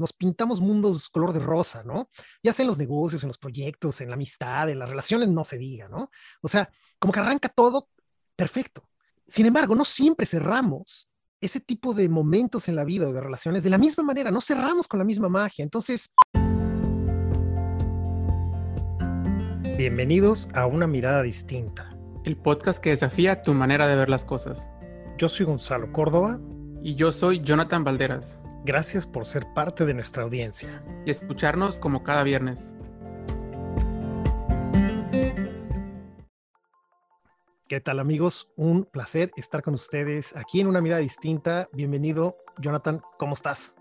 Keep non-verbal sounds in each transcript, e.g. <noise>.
nos pintamos mundos color de rosa, ¿no? Ya sea en los negocios, en los proyectos, en la amistad, en las relaciones, no se diga, ¿no? O sea, como que arranca todo perfecto. Sin embargo, no siempre cerramos ese tipo de momentos en la vida o de relaciones de la misma manera, no cerramos con la misma magia. Entonces, bienvenidos a Una Mirada Distinta. El podcast que desafía tu manera de ver las cosas. Yo soy Gonzalo Córdoba. Y yo soy Jonathan Valderas. Gracias por ser parte de nuestra audiencia. Y escucharnos como cada viernes. ¿Qué tal amigos? Un placer estar con ustedes aquí en una mirada distinta. Bienvenido, Jonathan, ¿cómo estás?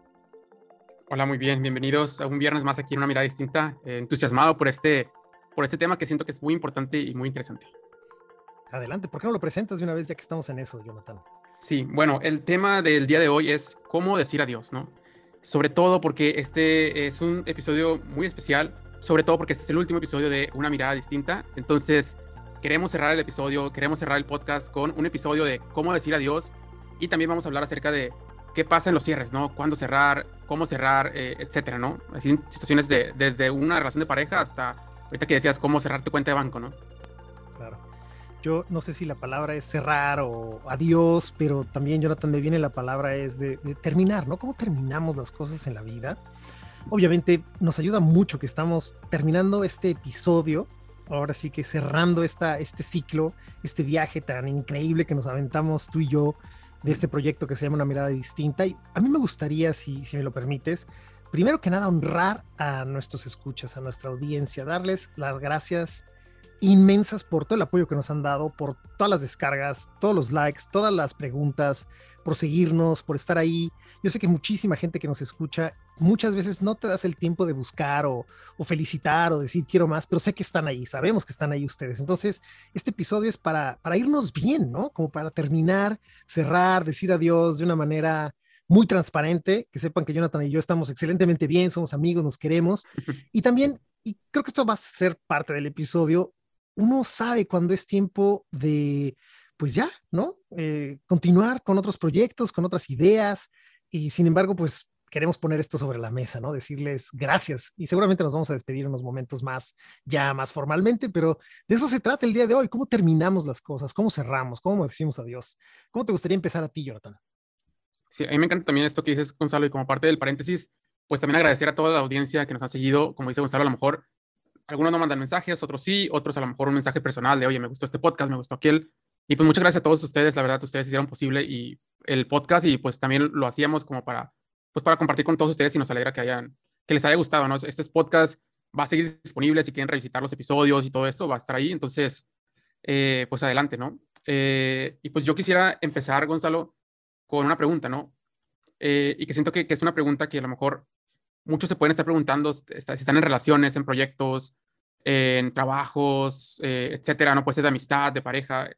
Hola, muy bien. Bienvenidos a un viernes más aquí en una mirada distinta. Eh, entusiasmado por este, por este tema que siento que es muy importante y muy interesante. Adelante, ¿por qué no lo presentas de una vez ya que estamos en eso, Jonathan? Sí, bueno, el tema del día de hoy es cómo decir adiós, ¿no? Sobre todo porque este es un episodio muy especial, sobre todo porque este es el último episodio de Una mirada distinta. Entonces, queremos cerrar el episodio, queremos cerrar el podcast con un episodio de cómo decir adiós y también vamos a hablar acerca de qué pasa en los cierres, ¿no? Cuándo cerrar, cómo cerrar, eh, etcétera, ¿no? Así situaciones de, desde una relación de pareja hasta ahorita que decías cómo cerrar tu cuenta de banco, ¿no? Yo no sé si la palabra es cerrar o adiós, pero también, Jonathan, me viene la palabra es de, terminar, ¿no? ¿Cómo terminamos las cosas en la vida? Obviamente nos ayuda mucho que estamos terminando este episodio, ahora sí que cerrando esta, este ciclo, este viaje tan increíble que nos aventamos tú y yo de este proyecto que se llama Una mirada distinta. Y a mí me gustaría, si, si me lo permites, primero que nada honrar a nuestros escuchas, a nuestra audiencia, darles las gracias inmensas por todo el apoyo que nos han dado, por todas las descargas, todos los likes, todas las preguntas, por seguirnos, por estar ahí. Yo sé que muchísima gente que nos escucha muchas veces no te das el tiempo de buscar o, felicitar o decir quiero más, pero sé que están ahí, sabemos que están ahí ustedes. Entonces, este episodio es para, para irnos bien, ¿no? Como para terminar, cerrar, decir adiós de una manera muy transparente, que sepan que Jonathan y yo estamos excelentemente bien, somos amigos, nos queremos. <laughs> Y también, y creo que esto va a ser parte del episodio, uno sabe cuando es tiempo de, pues ya, ¿no? Eh, continuar con otros proyectos, con otras ideas, y sin embargo, pues queremos poner esto sobre la mesa, ¿no? Decirles gracias y seguramente nos vamos a despedir unos momentos más, ya más formalmente, pero de eso se trata el día de hoy, cómo terminamos las cosas, cómo cerramos, cómo decimos adiós. ¿Cómo te gustaría empezar a ti, Jonathan? Sí, a mí me encanta también esto que dices, Gonzalo, y como parte del paréntesis, pues también agradecer a toda la audiencia que nos ha seguido, como dice Gonzalo, a lo mejor algunos no mandan mensajes, otros sí, otros a lo mejor un mensaje personal de, oye, me gustó este podcast, me gustó aquel. Y pues muchas gracias a todos ustedes, la verdad, ustedes hicieron posible y el podcast y pues también lo hacíamos como para, pues para compartir con todos ustedes y nos alegra que hayan, que les haya gustado, ¿no? Este podcast va a seguir disponible si quieren revisitar los episodios y todo eso, va a estar ahí, entonces, eh, pues adelante, ¿no? Eh, y pues yo quisiera empezar, Gonzalo, con una pregunta, ¿no? Eh, y que siento que, que, es una pregunta que a lo mejor muchos se pueden estar preguntando si están en relaciones, en proyectos, en trabajos, eh, etcétera, no puede ser de amistad, de pareja.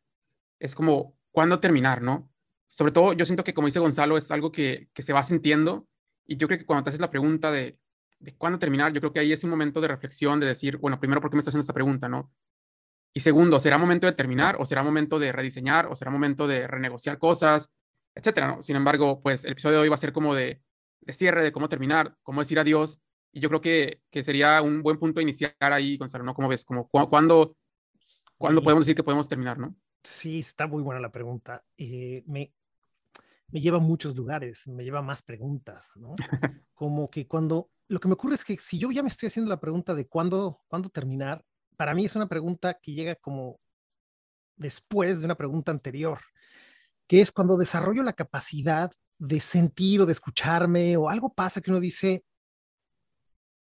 Es como, ¿cuándo terminar, no? Sobre todo, yo siento que, como dice Gonzalo, es algo que, que se va sintiendo. Y yo creo que cuando te haces la pregunta de, de cuándo terminar, yo creo que ahí es un momento de reflexión, de decir, bueno, primero, ¿por qué me estás haciendo esta pregunta, no? Y segundo, ¿será momento de terminar o será momento de rediseñar o será momento de renegociar cosas, etcétera, ¿no? Sin embargo, pues el episodio de hoy va a ser como de de cierre, de cómo terminar, cómo decir adiós. Y yo creo que, que sería un buen punto iniciar ahí, Gonzalo, ¿no? ¿Cómo ves? Como, ¿Cuándo, ¿cuándo podemos decir que podemos terminar, no? Sí, está muy buena la pregunta. Eh, me, me lleva a muchos lugares, me lleva a más preguntas, ¿no? <laughs> Como que cuando, lo que me ocurre es que si yo ya me estoy haciendo la pregunta de cuándo, cuándo terminar, para mí es una pregunta que llega como después de una pregunta anterior, que es cuando desarrollo la capacidad de sentir o de escucharme o algo pasa que uno dice,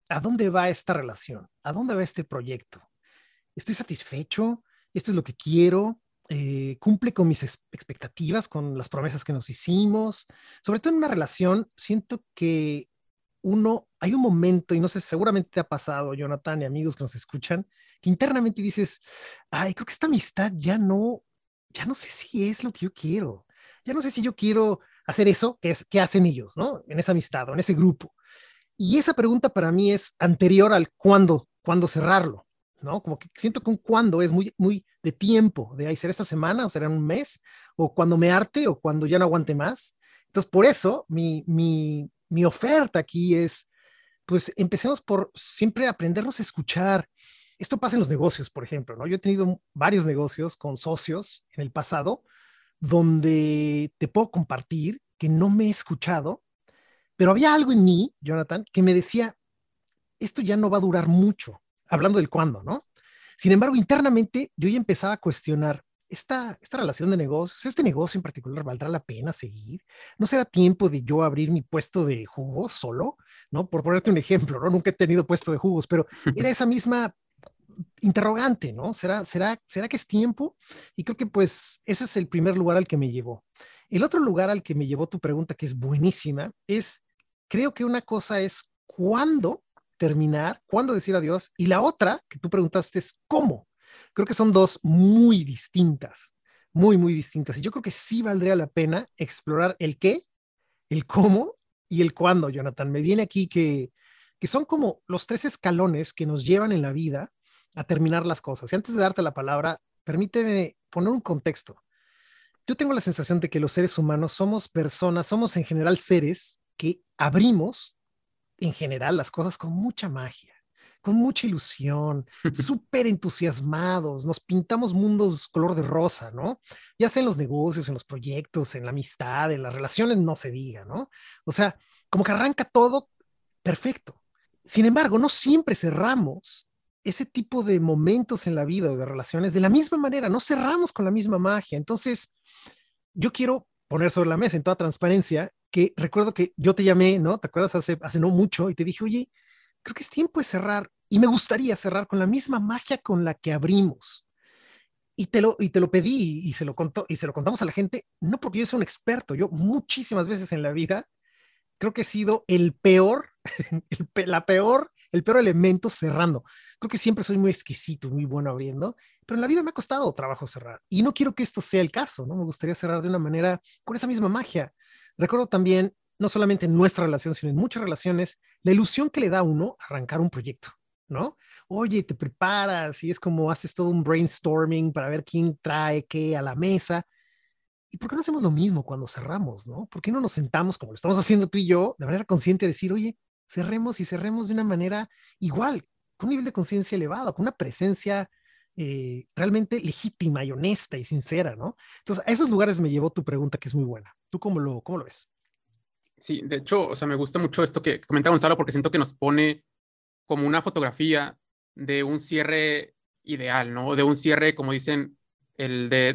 ¿a dónde va esta relación? ¿A dónde va este proyecto? ¿Estoy satisfecho? ¿Esto es lo que quiero? Eh, ¿Cumple con mis expectativas, con las promesas que nos hicimos? Sobre todo en una relación, siento que uno, hay un momento, y no sé, seguramente te ha pasado, Jonathan y amigos que nos escuchan, que internamente dices, ay, creo que esta amistad ya no, ya no sé si es lo que yo quiero. Ya no sé si yo quiero hacer eso que, es, que hacen ellos, ¿no? En esa amistad o en ese grupo. Y esa pregunta para mí es anterior al cuándo, cuándo cerrarlo, ¿no? Como que siento que un cuándo es muy, muy de tiempo, de ahí será esta semana o será un mes, o cuando me arte o cuando ya no aguante más. Entonces, por eso mi, mi, mi oferta aquí es, pues empecemos por siempre aprendernos a escuchar. Esto pasa en los negocios, por ejemplo, ¿no? Yo he tenido varios negocios con socios en el pasado donde te puedo compartir que no me he escuchado, pero había algo en mí, Jonathan, que me decía, esto ya no va a durar mucho, hablando del cuándo, ¿no? Sin embargo, internamente yo ya empezaba a cuestionar, esta, esta relación de negocios, este negocio en particular, ¿valdrá la pena seguir? ¿No será tiempo de yo abrir mi puesto de jugos solo? ¿No? Por ponerte un ejemplo, ¿no? Nunca he tenido puesto de jugos, pero <laughs> era esa misma interrogante, ¿no? ¿Será, será, ¿Será que es tiempo? Y creo que pues ese es el primer lugar al que me llevó. El otro lugar al que me llevó tu pregunta, que es buenísima, es, creo que una cosa es cuándo terminar, cuándo decir adiós, y la otra que tú preguntaste es cómo. Creo que son dos muy distintas, muy, muy distintas. Y yo creo que sí valdría la pena explorar el qué, el cómo y el cuándo, Jonathan. Me viene aquí que, que son como los tres escalones que nos llevan en la vida a terminar las cosas. Y antes de darte la palabra, permíteme poner un contexto. Yo tengo la sensación de que los seres humanos somos personas, somos en general seres que abrimos en general las cosas con mucha magia con mucha ilusión, <laughs> súper entusiasmados, nos pintamos mundos color de rosa, ¿no? Ya sea en los negocios, en los proyectos, en la amistad, en las relaciones, no se diga, ¿no? O sea, como que arranca todo perfecto. Sin embargo, no siempre cerramos ese tipo de momentos en la vida de relaciones de la misma manera, no cerramos con la misma magia. Entonces, yo quiero poner sobre la mesa en toda transparencia que recuerdo que yo te llamé, ¿no? ¿Te acuerdas? Hace, hace no mucho y te dije, oye, creo que es tiempo de cerrar y me gustaría cerrar con la misma magia con la que abrimos. Y te lo, y te lo pedí y se lo, contó, y se lo contamos a la gente, no porque yo soy un experto, yo muchísimas veces en la vida creo que he sido el peor, <laughs> la peor, el peor elemento cerrando. Creo que siempre soy muy exquisito, muy bueno abriendo, pero en la vida me ha costado trabajo cerrar. Y no quiero que esto sea el caso, ¿no? Me gustaría cerrar de una manera con esa misma magia. Recuerdo también no solamente en nuestra relación, sino en muchas relaciones, la ilusión que le da a uno arrancar un proyecto, ¿no? Oye, te preparas y es como haces todo un brainstorming para ver quién trae qué a la mesa. ¿Y por qué no hacemos lo mismo cuando cerramos, no? ¿Por qué no nos sentamos como lo estamos haciendo tú y yo, de manera consciente, decir, oye, cerremos y cerremos de una manera igual, con un nivel de conciencia elevado, con una presencia eh, realmente legítima y honesta y sincera, ¿no? Entonces, a esos lugares me llevó tu pregunta, que es muy buena. ¿Tú cómo lo, cómo lo ves? Sí, de hecho, o sea, me gusta mucho esto que comenta Gonzalo porque siento que nos pone como una fotografía de un cierre ideal, ¿no? De un cierre, como dicen, el de,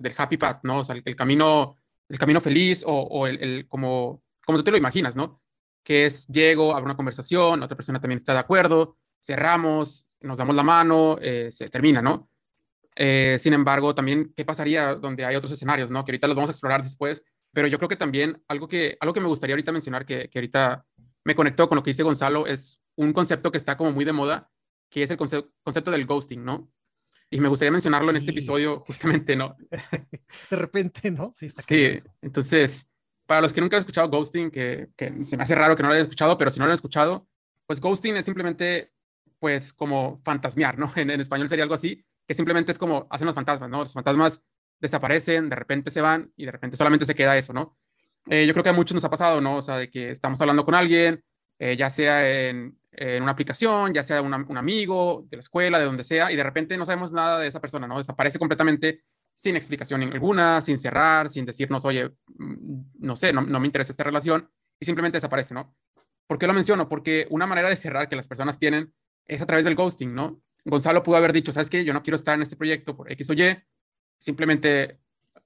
del happy path, ¿no? O sea, el, camino, el camino feliz o, el, como, como tú te lo imaginas, ¿no? Que es, llego, abro una conversación, otra persona también está de acuerdo, cerramos, nos damos la mano, eh, se termina, ¿no? Eh, sin embargo, también, ¿qué pasaría donde hay otros escenarios, ¿no? Que ahorita los vamos a explorar después, pero yo creo que también algo que, algo que me gustaría ahorita mencionar, que, que ahorita me conectó con lo que dice Gonzalo, es un concepto que está como muy de moda, que es el concepto, del ghosting, ¿no? Y me gustaría mencionarlo en este episodio justamente, ¿no? <laughs> de repente, ¿no? Sí, está sí. entonces, para los que nunca han escuchado ghosting, que, que, se me hace raro que no lo hayan escuchado, pero si no lo han escuchado, pues ghosting es simplemente, pues, como fantasmear, ¿no? <laughs> En, en español sería algo así, que simplemente es como hacen los fantasmas, ¿no? Los fantasmas desaparecen, de repente se van y de repente solamente se queda eso, ¿no? Eh, yo creo que a muchos nos ha pasado, ¿no? O sea, de que estamos hablando con alguien, eh, ya sea en, una aplicación, ya sea un amigo de la escuela, de donde sea, y de repente no sabemos nada de esa persona, ¿no? Desaparece completamente sin explicación alguna, sin cerrar, sin decirnos, oye, mm, no sé, no, no me interesa esta relación, y simplemente desaparece, ¿no? ¿Por qué lo menciono? Porque una manera de cerrar que las personas tienen es a través del ghosting, ¿no? Gonzalo pudo haber dicho, ¿sabes qué? Yo no quiero estar en este proyecto por X o Y, simplemente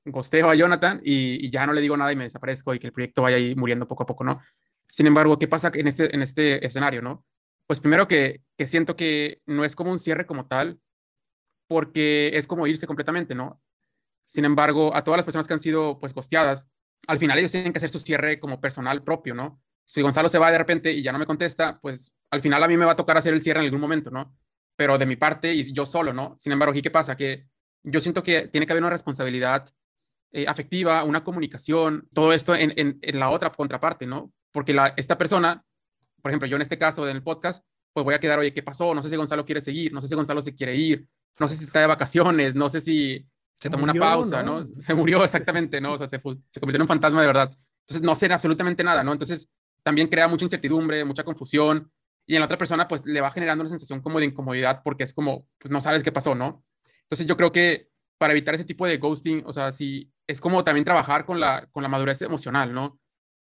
gosteo a Jonathan y, ya no le digo nada y me desaparezco y que el proyecto vaya ahí muriendo poco a poco, ¿no? Sin embargo, ¿qué pasa en este, en este escenario, no? Pues primero que, que siento que no es como un cierre como tal, porque es como irse completamente, ¿no? Sin embargo, a todas las personas que han sido pues gosteadas, al final ellos tienen que hacer su cierre como personal propio, ¿no? Si Gonzalo se va de repente y ya no me contesta, pues al final a mí me va a tocar hacer el cierre en algún momento, ¿no? Pero de mi parte y yo solo, ¿no? Sin embargo, ¿y qué pasa? Que yo siento que tiene que haber una responsabilidad eh, afectiva, una comunicación, todo esto en, en, la otra contraparte, ¿no? Porque esta persona, por ejemplo, yo en este caso en el podcast, pues voy a quedar, oye, ¿qué pasó? No sé si Gonzalo quiere seguir, no sé si Gonzalo se quiere ir, no sé si está de vacaciones, no sé si se, tomó una pausa, ¿no? Se murió <laughs> exactamente, ¿no? O sea, se, se convirtió en un fantasma de verdad. Entonces no sé absolutamente nada, ¿no? Entonces también crea mucha incertidumbre, mucha confusión y en la otra persona pues le va generando una sensación como de incomodidad porque es como, pues no sabes qué pasó, ¿no? Entonces yo creo que para evitar ese tipo de ghosting, o sea, sí, es como también trabajar con la, con la madurez emocional, ¿no?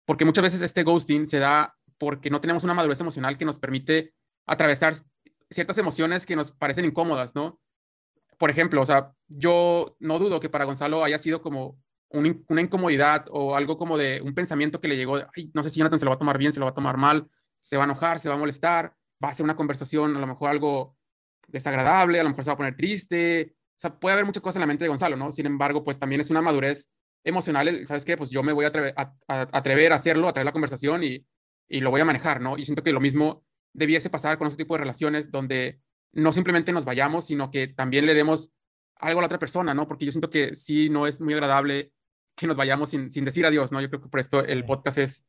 Porque muchas veces este ghosting se da porque no tenemos una madurez emocional que nos permite atravesar ciertas emociones que nos parecen incómodas, ¿no? Por ejemplo, o sea, yo no dudo que para Gonzalo haya sido como una incomodidad o algo como de un pensamiento que le llegó, Ay, no sé si Jonathan se lo va a tomar bien, se lo va a tomar mal, se va a enojar, se va a molestar, va a ser una conversación, a lo mejor algo desagradable, a lo mejor se va a poner triste, o sea, puede haber muchas cosas en la mente de Gonzalo, ¿no? Sin embargo, pues también es una madurez emocional, ¿sabes qué? Pues yo me voy a atrever a, atrever a hacerlo, a traer la conversación y, y lo voy a manejar, ¿no? Y siento que lo mismo debiese pasar con este tipo de relaciones donde no simplemente nos vayamos, sino que también le demos algo a la otra persona, ¿no? Porque yo siento que sí no es muy agradable que nos vayamos sin, sin decir adiós, ¿no? Yo creo que por esto el podcast es,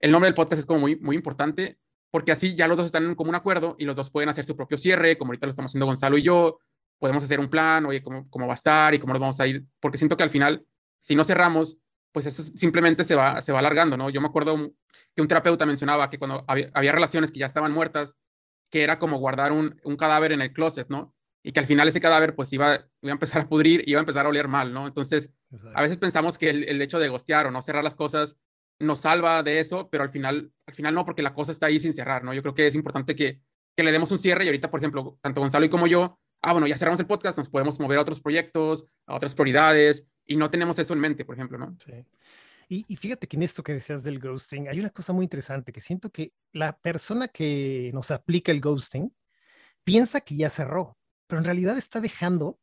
el nombre del podcast es como muy, muy importante, porque así ya los dos están en común acuerdo y los dos pueden hacer su propio cierre, como ahorita lo estamos haciendo Gonzalo y yo, podemos hacer un plan, oye, cómo, cómo va a estar y cómo nos vamos a ir, porque siento que al final, si no cerramos, pues eso simplemente se va, se va alargando, ¿no? Yo me acuerdo que un terapeuta mencionaba que cuando había, había relaciones que ya estaban muertas, que era como guardar un, un, cadáver en el closet, ¿no? Y que al final ese cadáver pues iba, iba a empezar a pudrir, iba a empezar a oler mal, ¿no? Entonces, a veces pensamos que el, el, hecho de gostear o no cerrar las cosas nos salva de eso, pero al final, al final no, porque la cosa está ahí sin cerrar, ¿no? Yo creo que es importante que, que le demos un cierre y ahorita, por ejemplo, tanto Gonzalo y como yo, ah, bueno, ya cerramos el podcast, nos podemos mover a otros proyectos, a otras prioridades, y no tenemos eso en mente, por ejemplo, ¿no? Sí. Y, y, fíjate que en esto que decías del ghosting, hay una cosa muy interesante, que siento que la persona que nos aplica el ghosting piensa que ya cerró, pero en realidad está dejando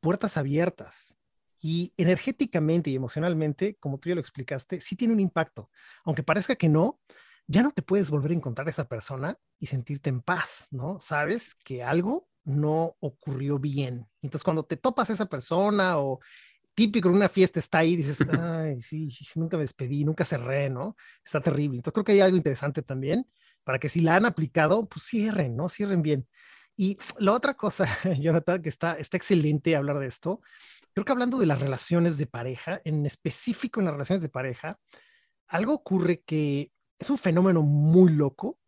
puertas abiertas. Y energéticamente y emocionalmente, como tú ya lo explicaste, sí tiene un impacto. Aunque parezca que no, ya no te puedes volver a encontrar a esa persona y sentirte en paz, ¿no? Sabes que algo no ocurrió bien. Entonces, cuando te topas a esa persona o típico en una fiesta está ahí, dices, <laughs> ay, sí, nunca me despedí, nunca cerré, ¿no? Está terrible. Entonces creo que hay algo interesante también para que si la han aplicado, pues cierren, ¿no? Cierren bien. Y la otra cosa, <laughs> Jonathan, que está, está excelente hablar de esto, creo que hablando de las relaciones de pareja, en específico en las relaciones de pareja, algo ocurre que es un fenómeno muy loco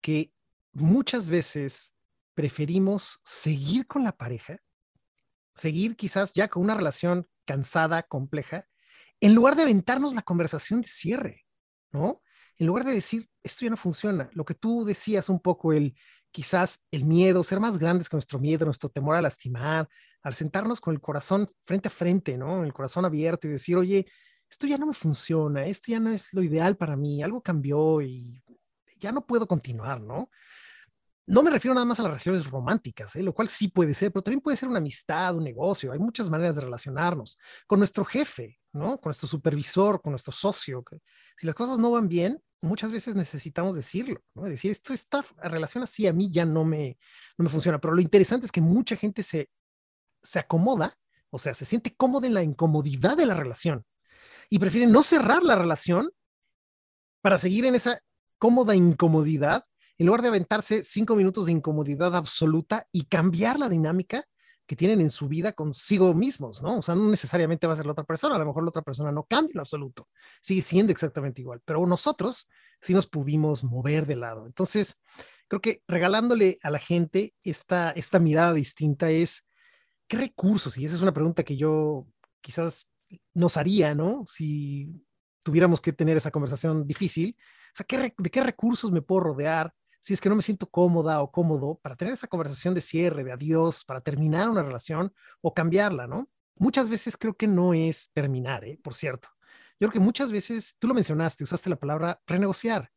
que muchas veces preferimos seguir con la pareja seguir quizás ya con una relación cansada, compleja, en lugar de aventarnos la conversación de cierre, ¿no? En lugar de decir, esto ya no funciona, lo que tú decías un poco, el quizás el miedo, ser más grandes que nuestro miedo, nuestro temor a lastimar, al sentarnos con el corazón frente a frente, ¿no? El corazón abierto y decir, oye, esto ya no me funciona, esto ya no es lo ideal para mí, algo cambió y ya no puedo continuar, ¿no? No me refiero nada más a las relaciones románticas, ¿eh? lo cual sí puede ser, pero también puede ser una amistad, un negocio. Hay muchas maneras de relacionarnos con nuestro jefe, ¿no? Con nuestro supervisor, con nuestro socio. Si las cosas no van bien, muchas veces necesitamos decirlo, ¿no? Decir, esto, esta relación así a mí ya no me, no me funciona. Pero lo interesante es que mucha gente se, se acomoda, o sea, se siente cómoda en la incomodidad de la relación y prefiere no cerrar la relación para seguir en esa cómoda incomodidad en lugar de aventarse cinco minutos de incomodidad absoluta y cambiar la dinámica que tienen en su vida consigo mismos, ¿no? O sea, no necesariamente va a ser la otra persona, a lo mejor la otra persona no cambia en absoluto, sigue siendo exactamente igual, pero nosotros sí nos pudimos mover de lado. Entonces, creo que regalándole a la gente esta, esta mirada distinta es, ¿qué recursos? Y esa es una pregunta que yo quizás nos haría, ¿no? Si tuviéramos que tener esa conversación difícil. O sea, ¿qué, ¿de qué recursos me puedo rodear? Si es que no me siento cómoda o cómodo para tener esa conversación de cierre, de adiós, para terminar una relación o cambiarla, ¿no? Muchas veces creo que no es terminar, ¿eh? por cierto. Yo creo que muchas veces, tú lo mencionaste, usaste la palabra renegociar.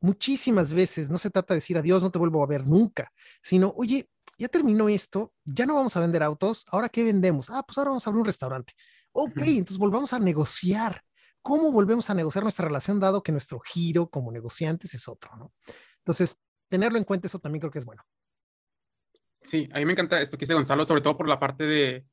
Muchísimas veces no se trata de decir adiós, no te vuelvo a ver nunca, sino, oye, ya terminó esto, ya no vamos a vender autos, ahora qué vendemos? Ah, pues ahora vamos a abrir un restaurante. Ok, entonces volvamos a negociar. ¿Cómo volvemos a negociar nuestra relación dado que nuestro giro como negociantes es otro, ¿no? Entonces, tenerlo en cuenta, eso también creo que es bueno. Sí, a mí me encanta esto que dice Gonzalo, sobre todo por la parte de,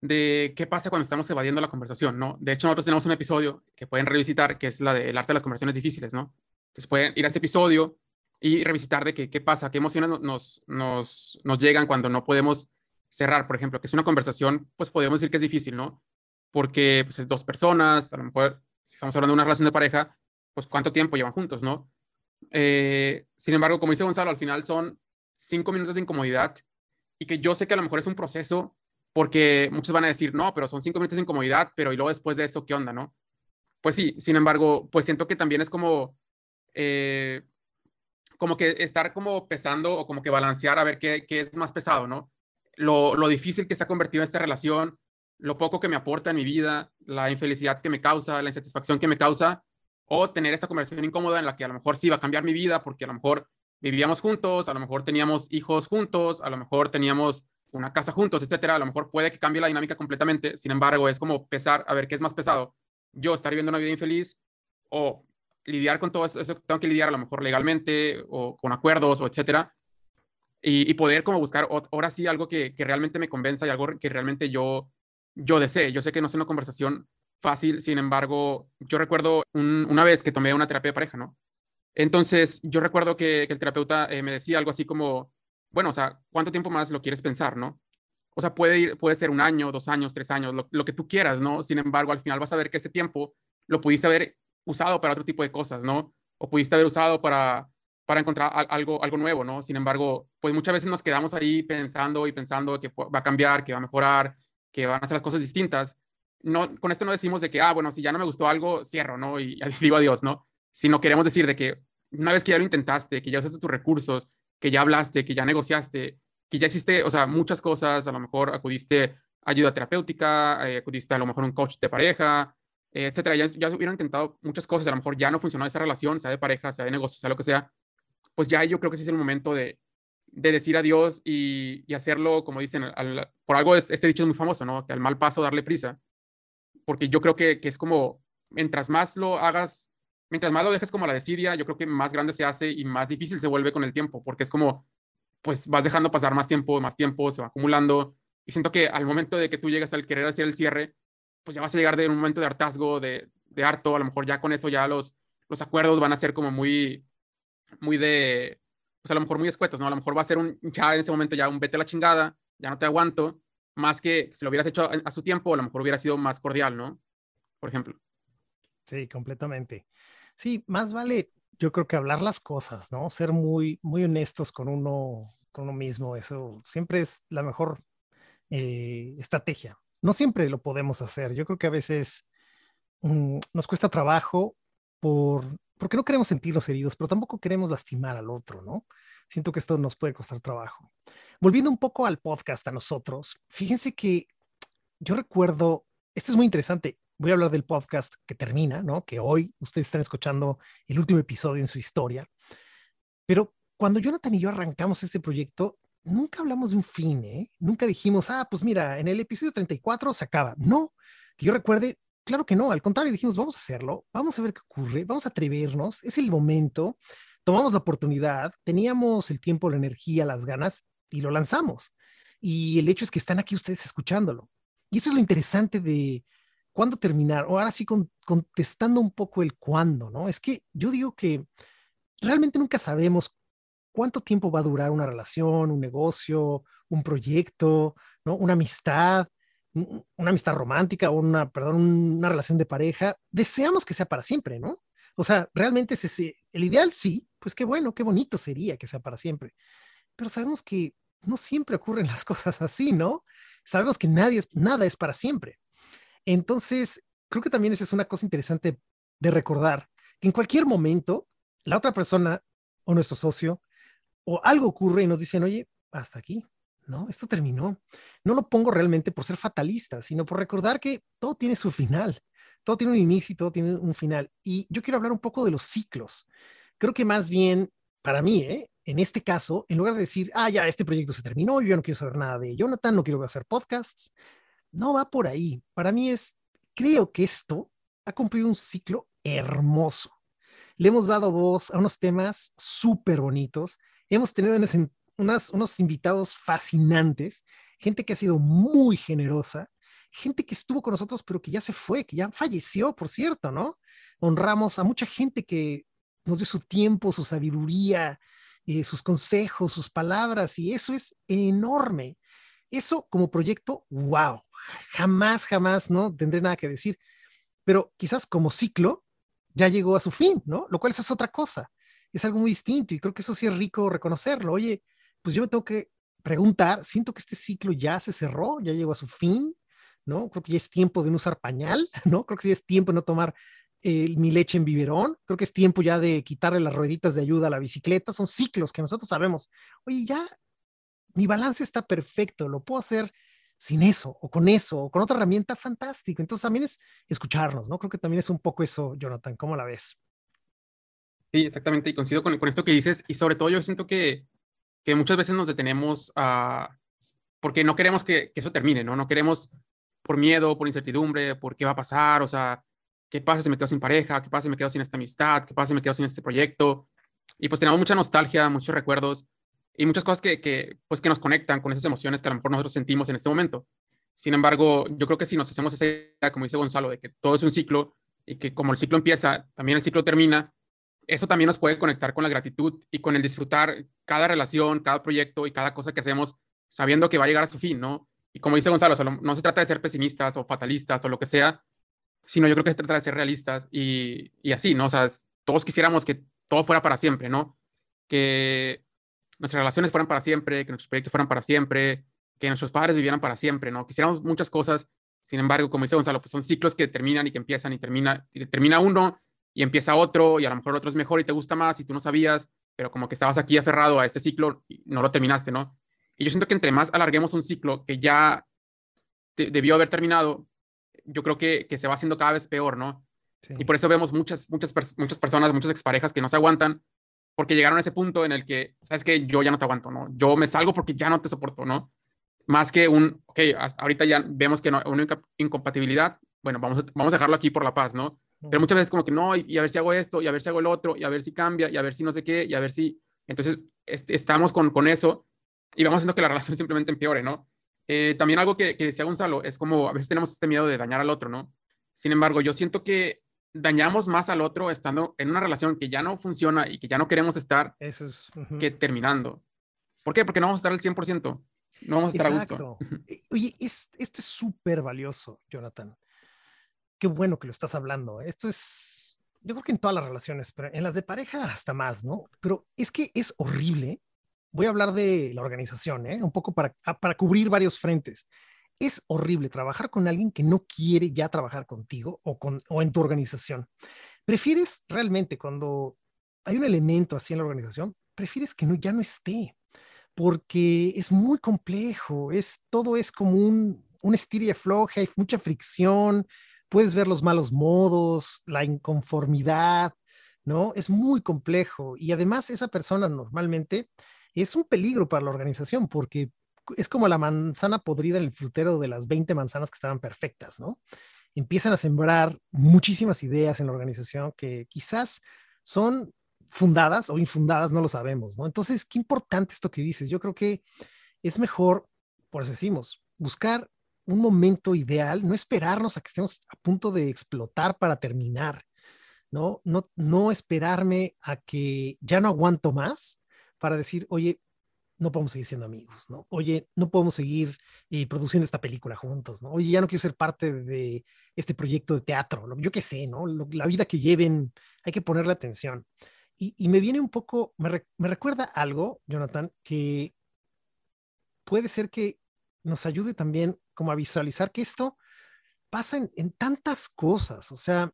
de qué pasa cuando estamos evadiendo la conversación, ¿no? De hecho, nosotros tenemos un episodio que pueden revisitar, que es la del arte de las conversaciones difíciles, ¿no? Entonces pueden ir a ese episodio y revisitar de qué, qué pasa, qué emociones nos, nos, nos llegan cuando no podemos cerrar, por ejemplo, que es una conversación, pues podemos decir que es difícil, ¿no? Porque pues es dos personas, a lo mejor si estamos hablando de una relación de pareja, pues cuánto tiempo llevan juntos, ¿no? Eh, sin embargo, como dice Gonzalo, al final son cinco minutos de incomodidad y que yo sé que a lo mejor es un proceso porque muchos van a decir, no, pero son cinco minutos de incomodidad, pero y luego después de eso, ¿qué onda, no? Pues sí, sin embargo, pues siento que también es como, eh, como que estar como pesando o como que balancear a ver qué, qué es más pesado, ¿no? Lo, lo, difícil que se ha convertido esta relación, lo poco que me aporta en mi vida, la infelicidad que me causa, la insatisfacción que me causa, o tener esta conversación incómoda en la que a lo mejor sí va a cambiar mi vida porque a lo mejor vivíamos juntos, a lo mejor teníamos hijos juntos, a lo mejor teníamos una casa juntos, etcétera, a lo mejor puede que cambie la dinámica completamente, sin embargo, es como pesar, a ver qué es más pesado, yo estar viviendo una vida infeliz o lidiar con todo eso, eso tengo que lidiar a lo mejor legalmente o con acuerdos o etcétera, y, poder como buscar ahora sí algo que, que, realmente me convenza y algo que realmente yo, yo desee. Yo sé que no es una conversación fácil, sin embargo, yo recuerdo una vez que tomé una terapia de pareja, ¿no? Entonces, yo recuerdo que, el terapeuta eh, me decía algo así como, bueno, o sea, ¿cuánto tiempo más lo quieres pensar, no? O sea, puede, ir, puede ser un año, dos años, tres años, lo, que tú quieras, ¿no? Sin embargo, al final vas a ver que ese tiempo lo pudiste haber usado para otro tipo de cosas, ¿no? O pudiste haber usado para, para encontrar algo, algo nuevo, ¿no? Sin embargo, pues muchas veces nos quedamos ahí pensando y pensando que va a cambiar, que va a mejorar, que van a hacer las cosas distintas. No, con esto no decimos de que, ah, bueno, si ya no me gustó algo, cierro, ¿no? Y <laughs> digo adiós, ¿no? Sino queremos decir de que una vez que ya lo intentaste, que ya usaste tus recursos, que ya hablaste, que ya negociaste, que ya hiciste, o sea, muchas cosas, a lo mejor acudiste ayuda terapéutica, eh, acudiste a lo mejor un coach de pareja, eh, etcétera, ya, ya hubieran intentado muchas cosas, a lo mejor ya no funcionó esa relación, sea de pareja, sea de negocio, sea lo que sea, pues ya yo creo que ese es el momento de, de decir adiós y, y hacerlo, como dicen, por algo es, este dicho es muy famoso, ¿no? Que al mal paso darle prisa, porque yo creo que, que es como, mientras más lo hagas, mientras más lo dejes como la desidia, yo creo que más grande se hace y más difícil se vuelve con el tiempo, porque es como, pues vas dejando pasar más tiempo, más tiempo, se va acumulando, y siento que al momento de que tú llegas al querer hacer el cierre, pues ya vas a llegar de un momento de hartazgo, de, de harto, a lo mejor ya con eso ya los, los acuerdos van a ser como muy, muy de, pues a lo mejor muy escuetos, ¿no? A lo mejor va a ser un, ya en ese momento ya un vete a la chingada, ya no te aguanto, más que si lo hubieras hecho a, su tiempo, a lo mejor hubiera sido más cordial, ¿no? Por ejemplo. Sí, completamente. Sí, más vale, yo creo que hablar las cosas, ¿no? Ser muy, muy honestos con uno, con uno mismo, eso siempre es la mejor eh, estrategia. No siempre lo podemos hacer. Yo creo que a veces mm, nos cuesta trabajo por porque no queremos sentirnos heridos, pero tampoco queremos lastimar al otro, ¿no? Siento que esto nos puede costar trabajo. Volviendo un poco al podcast a nosotros, fíjense que yo recuerdo, esto es muy interesante, voy a hablar del podcast que termina, ¿no? Que hoy ustedes están escuchando el último episodio en su historia, pero cuando Jonathan y yo arrancamos este proyecto, nunca hablamos de un fin, ¿eh? Nunca dijimos, ah, pues mira, en el episodio 34 se acaba. No, que yo recuerde, Claro que no, al contrario, dijimos, vamos a hacerlo, vamos a ver qué ocurre, vamos a atrevernos, es el momento, tomamos la oportunidad, teníamos el tiempo, la energía, las ganas y lo lanzamos. Y el hecho es que están aquí ustedes escuchándolo. Y eso es lo interesante de cuándo terminar, o ahora sí contestando un poco el cuándo, ¿no? Es que yo digo que realmente nunca sabemos cuánto tiempo va a durar una relación, un negocio, un proyecto, ¿no? Una amistad una amistad romántica o una, perdón, una relación de pareja, deseamos que sea para siempre, ¿no? O sea, realmente es ese, el ideal sí, pues qué bueno, qué bonito sería que sea para siempre. Pero sabemos que no siempre ocurren las <laughs> cosas así, ¿no? Sabemos que nadie nada es para siempre. Entonces, creo que también eso es una cosa interesante de recordar, que en cualquier momento la otra persona o nuestro socio o algo ocurre y nos dicen, oye, hasta aquí, no, esto terminó. No lo pongo realmente por ser fatalista, sino por recordar que todo tiene su final. Todo tiene un inicio y todo tiene un final. Y yo quiero hablar un poco de los ciclos. Creo que más bien, para mí, ¿eh? en este caso, en lugar de decir, ah, ya, este proyecto se terminó, yo no quiero saber nada de Jonathan, no quiero hacer podcasts, no va por ahí. Para mí es, creo que esto ha cumplido un ciclo hermoso. Le hemos dado voz a unos temas súper bonitos. Hemos tenido en ese unos invitados fascinantes, gente que ha sido muy generosa, gente que estuvo con nosotros, pero que ya se fue, que ya falleció, por cierto, ¿no? Honramos a mucha gente que nos dio su tiempo, su sabiduría, eh, sus consejos, sus palabras, y eso es enorme. Eso como proyecto, wow, jamás, jamás, ¿no? Tendré nada que decir. pero quizás como ciclo ya llegó a su fin, ¿no? Lo cual eso es otra cosa, es algo muy distinto y creo que eso sí es rico reconocerlo. Oye, pues yo me tengo que preguntar, siento que este ciclo ya se cerró, ya llegó a su fin, ¿no? Creo que ya es tiempo de no usar pañal, <laughs> ¿no? Creo que sí es tiempo de no tomar eh, mi leche en biberón, creo que es tiempo ya de quitarle las rueditas de ayuda a la bicicleta, son ciclos que nosotros sabemos, oye, ya mi balance está perfecto, lo puedo hacer sin eso, o con eso, o con otra herramienta, fantástico. Entonces también es escucharnos, ¿no? Creo que también es un poco eso, Jonathan, ¿cómo la ves? Sí, exactamente, y coincido con, con esto que dices, y sobre todo yo siento que, que muchas veces nos detenemos a, porque no queremos que, que, eso termine, ¿no? No queremos por miedo, por incertidumbre, por qué va a pasar, o sea, qué pasa si me quedo sin pareja, qué pasa si me quedo sin esta amistad, qué pasa si me quedo sin este proyecto. Y pues tenemos mucha nostalgia, muchos recuerdos y muchas cosas que, que, pues, que nos conectan con esas emociones que a lo mejor nosotros sentimos en este momento. Sin embargo, yo creo que si nos hacemos esa idea, como dice Gonzalo, de que todo es un ciclo y que como el ciclo empieza, también el ciclo termina, eso también nos puede conectar con la gratitud y con el disfrutar cada relación, cada proyecto y cada cosa que hacemos sabiendo que va a llegar a su fin, ¿no? Y como dice Gonzalo, no se trata de ser pesimistas o fatalistas o lo que sea, sino yo creo que se trata de ser realistas y, y así, ¿no? O sea, todos quisiéramos que todo fuera para siempre, ¿no? Que nuestras relaciones fueran para siempre, que nuestros proyectos fueran para siempre, que nuestros padres vivieran para siempre, ¿no? Quisiéramos muchas cosas, sin embargo, como dice Gonzalo, pues son ciclos que terminan y que empiezan y termina, y termina uno y empieza otro y a lo mejor el otro es mejor y te gusta más y tú no sabías, pero como que estabas aquí aferrado a este ciclo y no lo terminaste, ¿no? Y yo siento que entre más alarguemos un ciclo que ya debió haber terminado, yo creo que, que se va haciendo cada vez peor, ¿no? Y por eso vemos muchas, muchas, muchas personas, muchas exparejas que no se aguantan porque llegaron a ese punto en el que, sabes que yo ya no te aguanto, ¿no? Yo me salgo porque ya no te soporto, ¿no? Más que un, ok, hasta ahorita ya vemos que no, una incompatibilidad, bueno, vamos a, vamos a dejarlo aquí por la paz, ¿no? Pero muchas veces como que no, y, a ver si hago esto, y a ver si hago el otro, y a ver si cambia, y a ver si no sé qué, y a ver si... Entonces, este, estamos con, con eso y vamos haciendo que la <laughs> relación simplemente empeore, ¿no? Eh, también algo que, que decía Gonzalo, es como a veces tenemos este miedo de dañar al otro, ¿no? Sin embargo, yo siento que dañamos más al otro estando en una relación que ya no funciona y que ya no queremos estar Eso es, que terminando. ¿Por qué? Porque no vamos a estar al 100%. No vamos a estar Exacto. a gusto. Eh, oye, es, esto es súper valioso, Jonathan. Qué bueno que lo estás hablando. Esto es, yo creo que en todas las relaciones, pero en las de pareja hasta más, ¿no? Pero es que es horrible voy a hablar de la organización, ¿eh? un poco para, ah, para cubrir varios frentes. Es horrible trabajar con alguien que no quiere ya trabajar contigo o, con, o en tu organización. Prefieres realmente cuando hay un elemento así en la organización, prefieres que no, ya no esté, porque es muy complejo, es, todo es como un, un estira y afloja, hay mucha fricción, puedes ver los malos modos, la inconformidad, ¿no? Es muy complejo y además esa persona normalmente es un peligro para la organización porque es como la manzana podrida en el frutero de las 20 manzanas que estaban perfectas, ¿no? Empiezan a sembrar muchísimas ideas en la organización que quizás son fundadas o infundadas, no lo sabemos, ¿no? Entonces, qué importante esto que dices. Yo creo que es mejor, por eso decimos, buscar un momento ideal, no esperarnos a que estemos a punto de explotar para terminar, ¿no? No, no esperarme a que ya no aguanto más para decir, oye, no podemos seguir siendo amigos, ¿no? Oye, no podemos seguir eh, produciendo esta película juntos, ¿no? Oye, ya no quiero ser parte de este proyecto de teatro, ¿no? yo qué sé, ¿no? la vida que lleven, hay que ponerle atención. Y, me viene un poco, me, recuerda algo, Jonathan, que puede ser que nos ayude también como a visualizar que esto pasa en tantas cosas, o sea,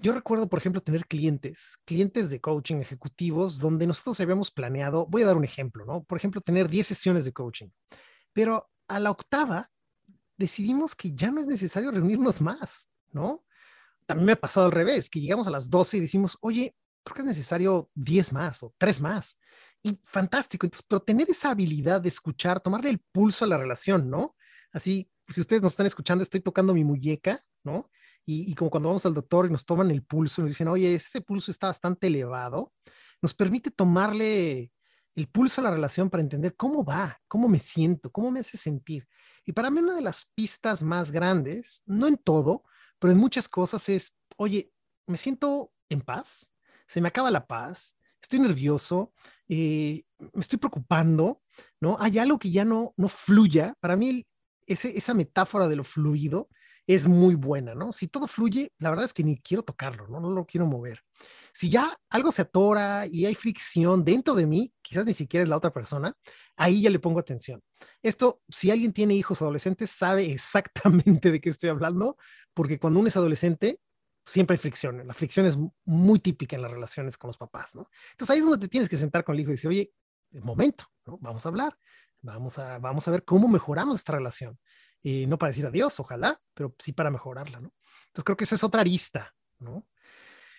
yo recuerdo, por ejemplo, tener clientes, clientes de coaching ejecutivos, donde nosotros habíamos planeado, voy a dar un ejemplo, ¿no? Por ejemplo, tener 10 sesiones de coaching, pero a la octava decidimos que ya no es necesario reunirnos más, ¿no? También me ha pasado al revés, que llegamos a las 12 y decimos, oye, creo que es necesario 10 más o 3 más. Y fantástico, entonces, pero tener esa habilidad de escuchar, tomarle el pulso a la relación, ¿no? Así, si ustedes nos están escuchando, estoy tocando mi muñeca, ¿no? Y, como cuando vamos al doctor y nos toman el pulso y nos dicen, oye, ese pulso está bastante elevado, nos permite tomarle el pulso a la relación para entender cómo va, cómo me siento, cómo me hace sentir. Y para mí una de las pistas más grandes, no en todo, pero en muchas cosas es, oye, me siento en paz, se me acaba la paz, estoy nervioso, eh, me estoy preocupando, ¿no? Hay algo que ya no, no fluya. Para mí, esa metáfora de lo fluido es muy buena, ¿no? Si todo fluye, la verdad es que ni quiero tocarlo, ¿no? No lo quiero mover. Si ya algo se atora y hay fricción dentro de mí, quizás ni siquiera es la otra persona, ahí ya le pongo atención. Esto, si alguien tiene hijos adolescentes, sabe exactamente de qué estoy hablando, porque cuando uno es adolescente, siempre hay fricción. La fricción es muy típica en las relaciones con los papás, ¿no? Entonces ahí es donde te tienes que sentar con el hijo y decir, oye, momento, ¿no? Vamos a hablar, vamos a, vamos a ver cómo mejoramos esta relación y no para decir adiós, ojalá, pero sí para mejorarla, ¿no? Entonces creo que esa es otra arista, ¿no?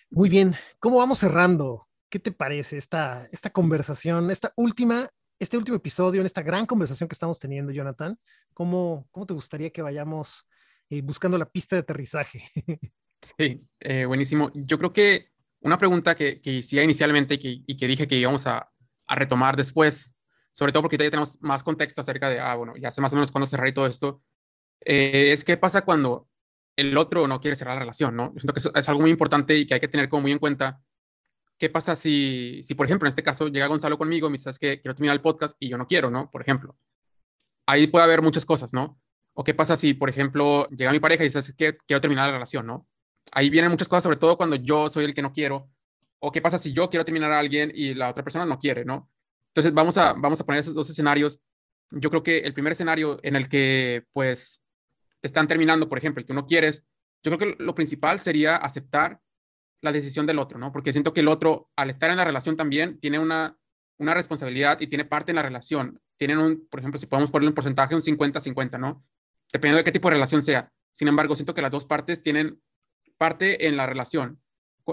Muy bien, ¿cómo vamos cerrando? ¿Qué te parece esta, esta conversación, esta última, este último episodio, en esta gran conversación que estamos teniendo, Jonathan? ¿Cómo, cómo te gustaría que vayamos eh, buscando la pista de aterrizaje? <laughs> Sí, eh, buenísimo. Yo creo que una pregunta que, que hicía inicialmente y que, y que dije que íbamos a, a retomar después sobre todo porque ya tenemos más contexto acerca de, ah, bueno, ya sé más o menos cuándo cerrar y todo esto, eh, es qué pasa cuando el otro no quiere cerrar la relación, ¿no? Yo siento que es, algo muy importante y que hay que tener como muy en cuenta. ¿Qué pasa si, si por ejemplo, en este caso llega Gonzalo conmigo y me dice, que quiero terminar el podcast y yo no quiero, ¿no? Por ejemplo. Ahí puede haber muchas cosas, ¿no? O qué pasa si, por ejemplo, llega mi pareja y dice, que quiero terminar la relación, ¿no? Ahí vienen muchas cosas, sobre todo cuando yo soy el que no quiero. O qué pasa si yo quiero terminar a alguien y la otra persona no quiere, ¿no? Entonces, vamos a, vamos a poner esos dos escenarios. Yo creo que el primer escenario en el que, pues, te están terminando, por ejemplo, y tú no quieres, yo creo que lo principal sería aceptar la decisión del otro, ¿no? Porque siento que el otro, al estar en la relación también, tiene una, una responsabilidad y tiene parte en la relación. Tienen un, por ejemplo, si podemos ponerle un porcentaje, un 50-50, ¿no? Dependiendo de qué tipo de relación sea. Sin embargo, siento que las dos partes tienen parte en la relación.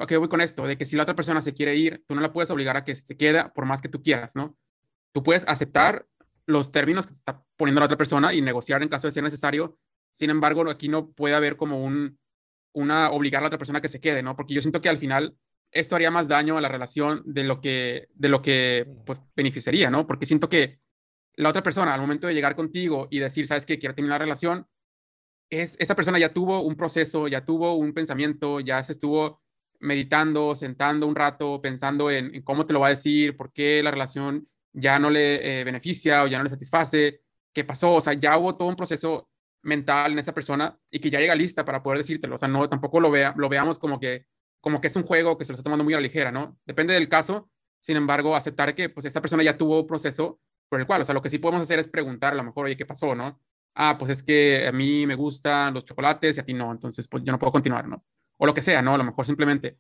¿A qué voy con esto? De que si la otra persona se quiere ir, tú no la puedes obligar a que se quede por más que tú quieras, ¿no? Tú puedes aceptar los términos que te está poniendo la otra persona y negociar en caso de ser necesario. Sin embargo, aquí no puede haber como un, una obligar a la otra persona a que se quede, ¿no? Porque yo siento que al final esto haría más daño a la relación de lo que, de lo que pues, beneficiaría, ¿no? Porque siento que la otra persona, al momento de llegar contigo y decir, ¿sabes qué? Quiero terminar la relación, es, esa persona ya tuvo un proceso, ya tuvo un pensamiento, ya se estuvo meditando, sentando un rato, pensando en, cómo te lo va a decir, por qué la relación ya no le eh, beneficia o ya no le satisface, qué pasó, o sea, ya hubo todo un proceso mental en esa persona y que ya llega lista para poder decírtelo, o sea, no, tampoco lo, vea, lo veamos como que, como que es un juego que se lo está tomando muy a la ligera, ¿no? Depende del caso, sin embargo, aceptar que pues esta persona ya tuvo un proceso por el cual, o sea, lo que sí podemos hacer es preguntar a lo mejor, oye, ¿qué pasó, no? Ah, pues es que a mí me gustan los chocolates y a ti no, entonces pues yo no puedo continuar, ¿no? o lo que sea, ¿no? A lo mejor simplemente.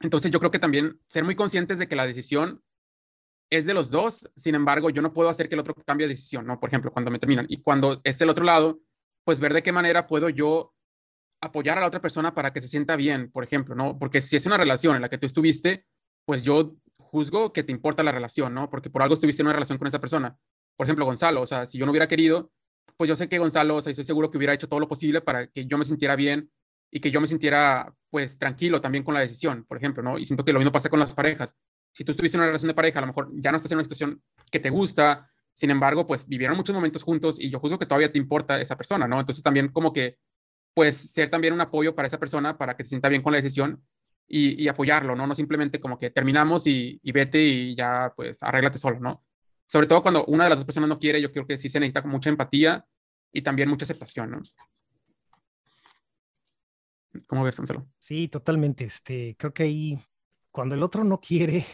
Entonces yo creo que también ser muy conscientes de que la decisión es de los dos, sin embargo, yo no puedo hacer que el otro cambie de decisión, ¿no? Por ejemplo, cuando me terminan. Y cuando es el otro lado, pues ver de qué manera puedo yo apoyar a la otra persona para que se sienta bien, por ejemplo, ¿no? Porque si es una relación en la que tú estuviste, pues yo juzgo que te importa la relación, ¿no? Porque por algo estuviste en una relación con esa persona. Por ejemplo, Gonzalo, o sea, si yo no hubiera querido, pues yo sé que Gonzalo, o sea, estoy seguro que hubiera hecho todo lo posible para que yo me sintiera bien y que yo me sintiera pues tranquilo también con la decisión, por ejemplo, ¿no? Y siento que lo mismo pasa con las parejas. Si tú estuviste en una relación de pareja, a lo mejor ya no estás en una situación que te gusta, sin embargo, pues vivieron muchos momentos juntos y yo juzgo que todavía te importa esa persona, ¿no? Entonces también como que pues ser también un apoyo para esa persona para que se sienta bien con la decisión y, apoyarlo, ¿no? No simplemente como que terminamos y, y, vete y ya pues arréglate solo, ¿no? Sobre todo cuando una de las dos personas no quiere, yo creo que sí se necesita mucha empatía y también mucha aceptación, ¿no? ¿Cómo ves, Gonzalo? Sí, totalmente. Este, creo que ahí, cuando el otro no quiere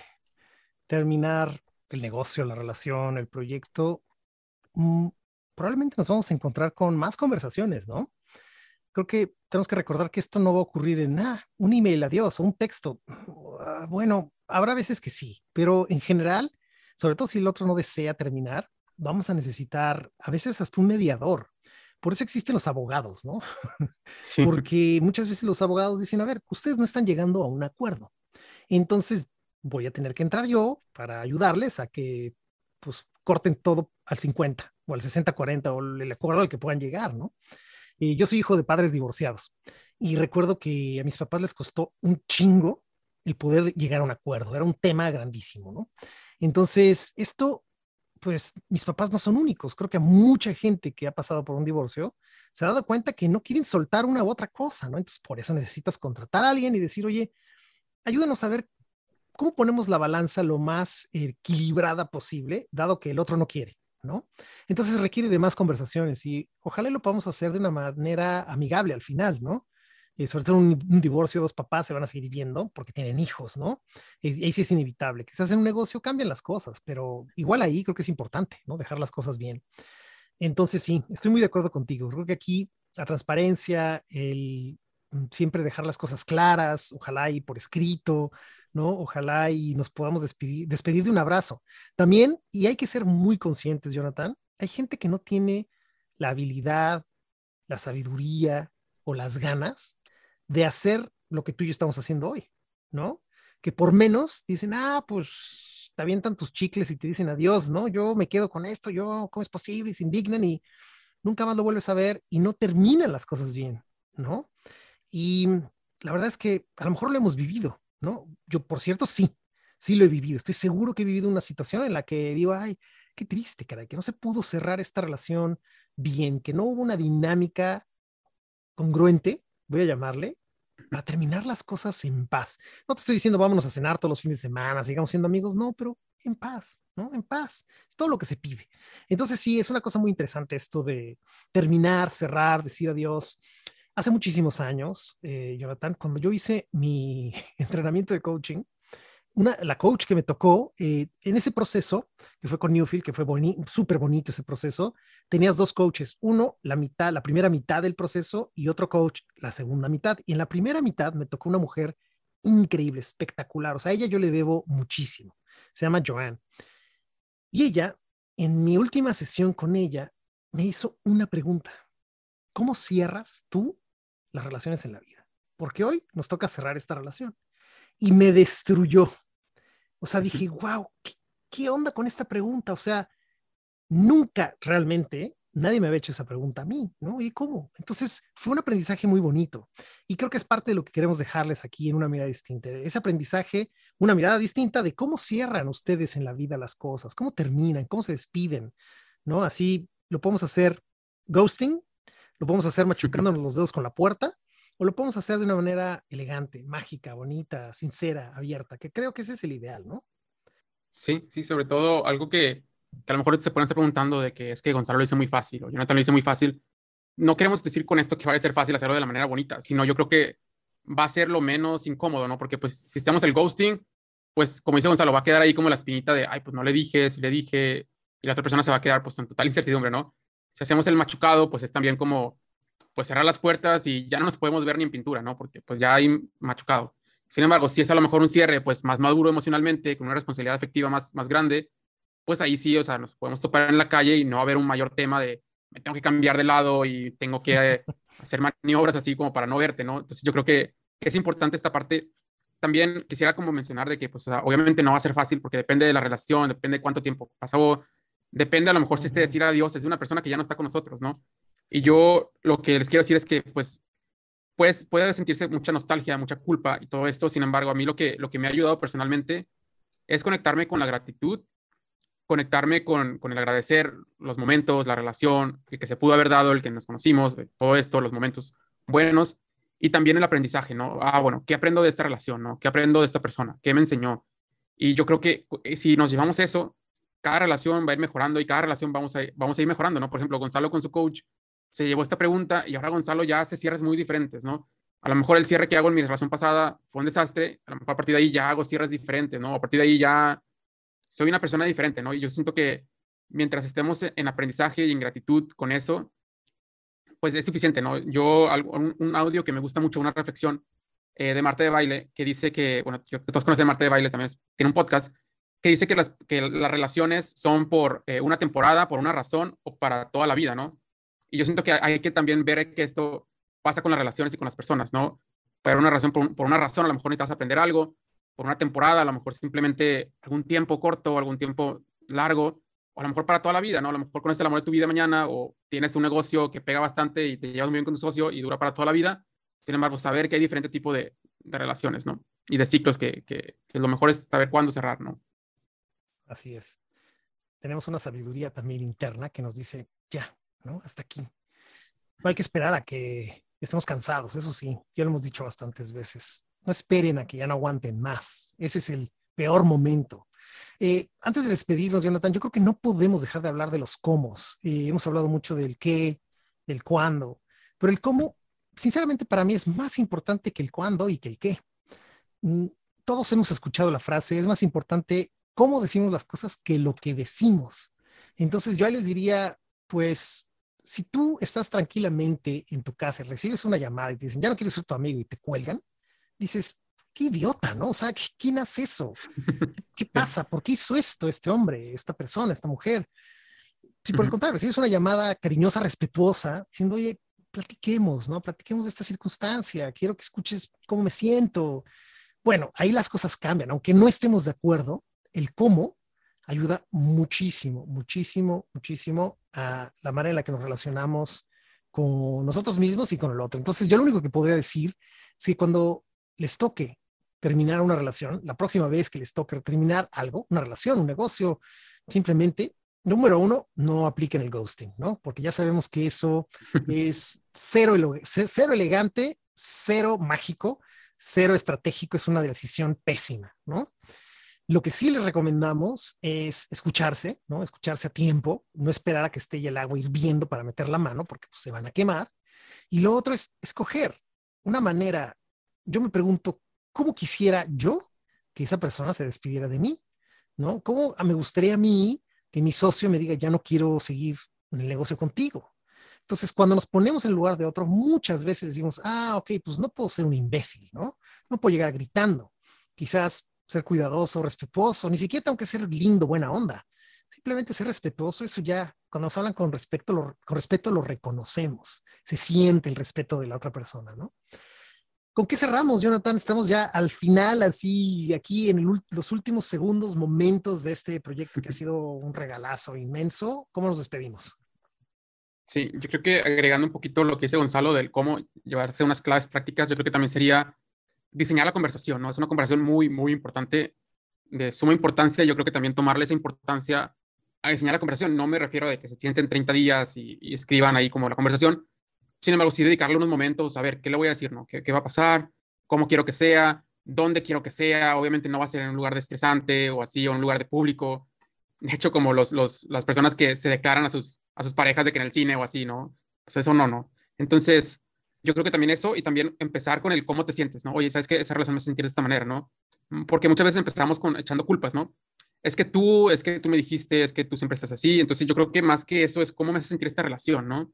terminar el negocio, la relación, el proyecto, mm, probablemente nos vamos a encontrar con más conversaciones, ¿no? Creo que tenemos que recordar que esto no va a ocurrir en ah, un email, adiós, o un texto. Ah, bueno, habrá veces que sí, pero en general, sobre todo si el otro no desea terminar, vamos a necesitar a veces hasta un mediador, por eso existen los abogados, ¿no? <laughs> Porque muchas veces los abogados dicen, a ver, ustedes no están llegando a un acuerdo. Entonces voy a tener que entrar yo para ayudarles a que pues corten todo al 50 o al 60-40 o el acuerdo al que puedan llegar, ¿no? Y yo soy hijo de padres divorciados y recuerdo que a mis papás les costó un chingo el poder llegar a un acuerdo, era un tema grandísimo, ¿no? Entonces, esto pues mis papás no son únicos. Creo que a mucha gente que ha pasado por un divorcio se ha dado cuenta que no quieren soltar una u otra cosa, ¿no? Entonces, por eso necesitas contratar a alguien y decir, oye, ayúdanos a ver cómo ponemos la balanza lo más equilibrada posible, dado que el otro no quiere, ¿no? Entonces requiere de más conversaciones y ojalá lo podamos hacer de una manera amigable al final, ¿no? Y sobre todo un, un, divorcio, dos papás se van a seguir viendo porque tienen hijos, ¿no? Y ahí sí es inevitable. Quizás en un negocio cambian las cosas, pero igual ahí creo que es importante, ¿no? Dejar las cosas bien. Entonces sí, estoy muy de acuerdo contigo. Creo que aquí la transparencia, el siempre dejar las cosas claras, ojalá y por escrito, ¿no? Ojalá y nos podamos despedir, despedir de un abrazo. También, y hay que ser muy conscientes, Jonathan, hay gente que no tiene la habilidad, la sabiduría o las ganas de hacer lo que tú y yo estamos haciendo hoy, ¿no? Que por menos dicen, ah, pues te avientan tus chicles y te dicen adiós, ¿no? Yo me quedo con esto, yo, ¿cómo es posible? Y se indignan y nunca más lo vuelves a ver y no terminan las cosas bien, ¿no? Y la verdad es que a lo mejor lo hemos vivido, ¿no? Yo, por cierto, sí, sí lo he vivido. Estoy seguro que he vivido una situación en la que digo, ay, qué triste, caray, que no se pudo cerrar esta relación bien, que no hubo una dinámica congruente, voy a llamarle, para terminar las cosas en paz. No te estoy diciendo vámonos a cenar todos los fines de semana, sigamos siendo amigos, no, pero en paz, ¿no? En paz. Es todo lo que se pide. Entonces sí, es una cosa muy interesante esto de terminar, cerrar, decir adiós. Hace muchísimos años, eh, Jonathan, cuando yo hice mi <laughs> entrenamiento de coaching, una, la coach que me tocó eh, en ese proceso, que fue con Newfield, que fue súper bonito ese proceso, tenías dos coaches, uno la mitad, la primera mitad del proceso y otro coach la segunda mitad. Y en la primera mitad me tocó una mujer increíble, espectacular. O sea, a ella yo le debo muchísimo. Se llama Joanne. Y ella, en mi última sesión con ella, me hizo una pregunta. ¿Cómo cierras tú las relaciones en la vida? Porque hoy nos toca cerrar esta relación. Y me destruyó o sea, dije, wow, ¿qué, onda con esta pregunta? O sea, nunca realmente nadie me había hecho esa pregunta a mí, ¿no? ¿Y cómo? Entonces, fue un aprendizaje muy bonito. Y creo que es parte de lo que queremos dejarles aquí en una mirada distinta. Ese aprendizaje, una mirada distinta de cómo cierran ustedes en la vida las cosas, cómo terminan, cómo se despiden, ¿no? Así lo podemos hacer ghosting, lo podemos hacer machucándonos los dedos con la puerta, o lo podemos hacer de una manera elegante, mágica, bonita, sincera, abierta, que creo que ese es el ideal, ¿no? Sí, sí, sobre todo algo que, que a lo mejor se pueden estar preguntando de que es que Gonzalo lo hizo muy fácil o Jonathan lo hizo muy fácil. No queremos decir con esto que vaya a ser fácil hacerlo de la manera bonita, sino yo creo que va a ser lo menos incómodo, ¿no? Porque pues si estamos el ghosting, pues como dice Gonzalo, va a quedar ahí como la espinita de, ay, pues no le dije, si le dije, y la otra persona se va a quedar pues en total incertidumbre, ¿no? Si hacemos el machucado, pues es también como pues cerrar las puertas y ya no nos podemos ver ni en pintura, ¿no? Porque pues ya hay machucado. Sin embargo, si es a lo mejor un cierre pues más maduro emocionalmente, con una responsabilidad afectiva más, más grande, pues ahí sí, o sea, nos podemos topar en la calle y no va a haber un mayor tema de me tengo que cambiar de lado y tengo que eh, <laughs> hacer maniobras así como para no verte, ¿no? Entonces yo creo que, es importante esta parte. También quisiera como mencionar de que pues obviamente no va a ser fácil porque depende de la relación, depende de cuánto tiempo pasó, depende a lo mejor si este decir adiós es de una persona que ya no está con nosotros, ¿no? Y yo lo que les quiero decir es que, pues, pues puede sentirse mucha nostalgia, mucha culpa y todo esto. Sin embargo, a mí lo que, lo que me ha ayudado personalmente es conectarme con la gratitud, conectarme con, con el agradecer los momentos, la relación, el que se pudo haber dado, el que nos conocimos, todo esto, los momentos buenos y también el aprendizaje, ¿no? Ah, bueno, ¿qué aprendo de esta relación, ¿no? ¿Qué aprendo de esta persona? ¿Qué me enseñó? Y yo creo que eh, si nos llevamos eso, cada relación va a ir mejorando y cada relación vamos a, vamos a ir mejorando, ¿no? Por ejemplo, Gonzalo con su coach se llevó esta pregunta y ahora Gonzalo ya hace cierres muy diferentes, ¿no? A lo mejor el cierre que hago en mi relación pasada fue un desastre, a lo mejor partir de ahí ya hago cierres diferentes, ¿no? A partir de ahí ya soy una persona diferente, ¿no? Y yo siento que mientras estemos en aprendizaje y en gratitud con eso, pues es suficiente, ¿no? Yo, un, audio que me gusta mucho, una reflexión eh, de Marte de Baile, que dice que, bueno, todos conocen Marte de Baile, también tiene un podcast, que dice que las, que las relaciones son por eh, una temporada, por una razón o para toda la vida, ¿no? Y yo siento que hay que también ver que esto pasa con las relaciones y con las personas, ¿no? Por una razón, por, una razón, a lo mejor necesitas aprender algo, por una temporada, a lo mejor simplemente algún tiempo corto, algún tiempo largo, o a lo mejor para toda la vida, ¿no? A lo mejor conoces el amor de tu vida mañana o tienes un negocio que pega bastante y te llevas muy bien con tu socio y dura para toda la vida. Sin embargo, saber que hay diferente tipo de, de relaciones, ¿no? Y de ciclos que, que, que, lo mejor es saber cuándo cerrar, ¿no? Así es. Tenemos una sabiduría también interna que nos dice, ya, ¿no? Hasta aquí. No hay que esperar a que estemos cansados, eso sí, ya lo hemos dicho bastantes veces. No esperen a que ya no aguanten más. Ese es el peor momento. Eh, antes de despedirnos, Jonathan, yo creo que no podemos dejar de hablar de los cómo. Eh, hemos hablado mucho del qué, del cuándo, pero el cómo, sinceramente, para mí es más importante que el cuándo y que el qué. Mm, todos hemos escuchado la frase, es más importante cómo decimos las cosas que lo que decimos. Entonces yo les diría, pues, si tú estás tranquilamente en tu casa y recibes una llamada y te dicen, ya no quiero ser tu amigo y te cuelgan, dices, qué idiota, ¿no? O sea, ¿quién hace eso? <laughs> ¿Qué pasa? ¿Por qué hizo esto este hombre, esta persona, esta mujer? Si por el contrario recibes una llamada cariñosa, respetuosa, diciendo, oye, platiquemos, ¿no? Platiquemos de esta circunstancia, quiero que escuches cómo me siento. Bueno, ahí las cosas cambian, aunque no estemos de acuerdo, el cómo ayuda muchísimo, muchísimo, muchísimo a la manera en la que nos relacionamos con nosotros mismos y con el otro. Entonces, yo lo único que podría decir es que cuando les toque terminar una relación, la próxima vez que les toque terminar algo, una relación, un negocio, simplemente, número uno, no apliquen el ghosting, ¿no? Porque ya sabemos que eso <laughs> es cero, cero elegante, cero mágico, cero estratégico, es una decisión pésima, ¿no? Lo que sí les recomendamos es escucharse, ¿no? Escucharse a tiempo, no esperar a que esté el agua hirviendo para meter la mano porque pues, se van a quemar. Y lo otro es escoger una manera. Yo me pregunto, ¿cómo quisiera yo que esa persona se despidiera de mí? ¿No? ¿Cómo me gustaría a mí que mi socio me diga, ya no quiero seguir en el negocio contigo? Entonces, cuando nos ponemos en lugar de otro, muchas veces decimos, ah, ok, pues no puedo ser un imbécil, ¿no? No puedo llegar gritando. Quizás ser cuidadoso, respetuoso, ni siquiera tengo que ser lindo, buena onda. Simplemente ser respetuoso, eso ya, cuando nos hablan con respeto, lo, con respeto lo reconocemos, se siente el respeto de la otra persona, ¿no? ¿Con qué cerramos, Jonathan? Estamos ya al final, así, aquí en los últimos segundos, momentos de este proyecto que ha sido un regalazo inmenso. ¿Cómo nos despedimos? Sí, yo creo que agregando un poquito lo que dice Gonzalo del cómo llevarse unas claves prácticas, yo creo que también sería diseñar la conversación, ¿no? Es una conversación muy, muy importante, de suma importancia. Yo creo que también tomarle esa importancia a diseñar la conversación. No me refiero a que se sienten 30 días y, escriban ahí como la conversación. Sin embargo, sí dedicarle unos momentos a ver qué le voy a decir, ¿no? ¿Qué, ¿Qué, va a pasar? ¿Cómo quiero que sea? ¿Dónde quiero que sea? Obviamente no va a ser en un lugar de estresante o así, o en un lugar de público. De hecho, como los, los, las personas que se declaran a sus, a sus parejas de que en el cine o así, ¿no? Pues eso no, ¿no? Entonces, yo creo que también eso y también empezar con el cómo te sientes, ¿no? Oye, ¿sabes que Esa relación me hace sentir de esta manera, ¿no? Mm, porque muchas veces empezamos con echando culpas, ¿no? Es que tú, es que tú me dijiste, es que tú siempre estás así. Entonces yo creo que más que eso es cómo me hace sentir esta relación, ¿no?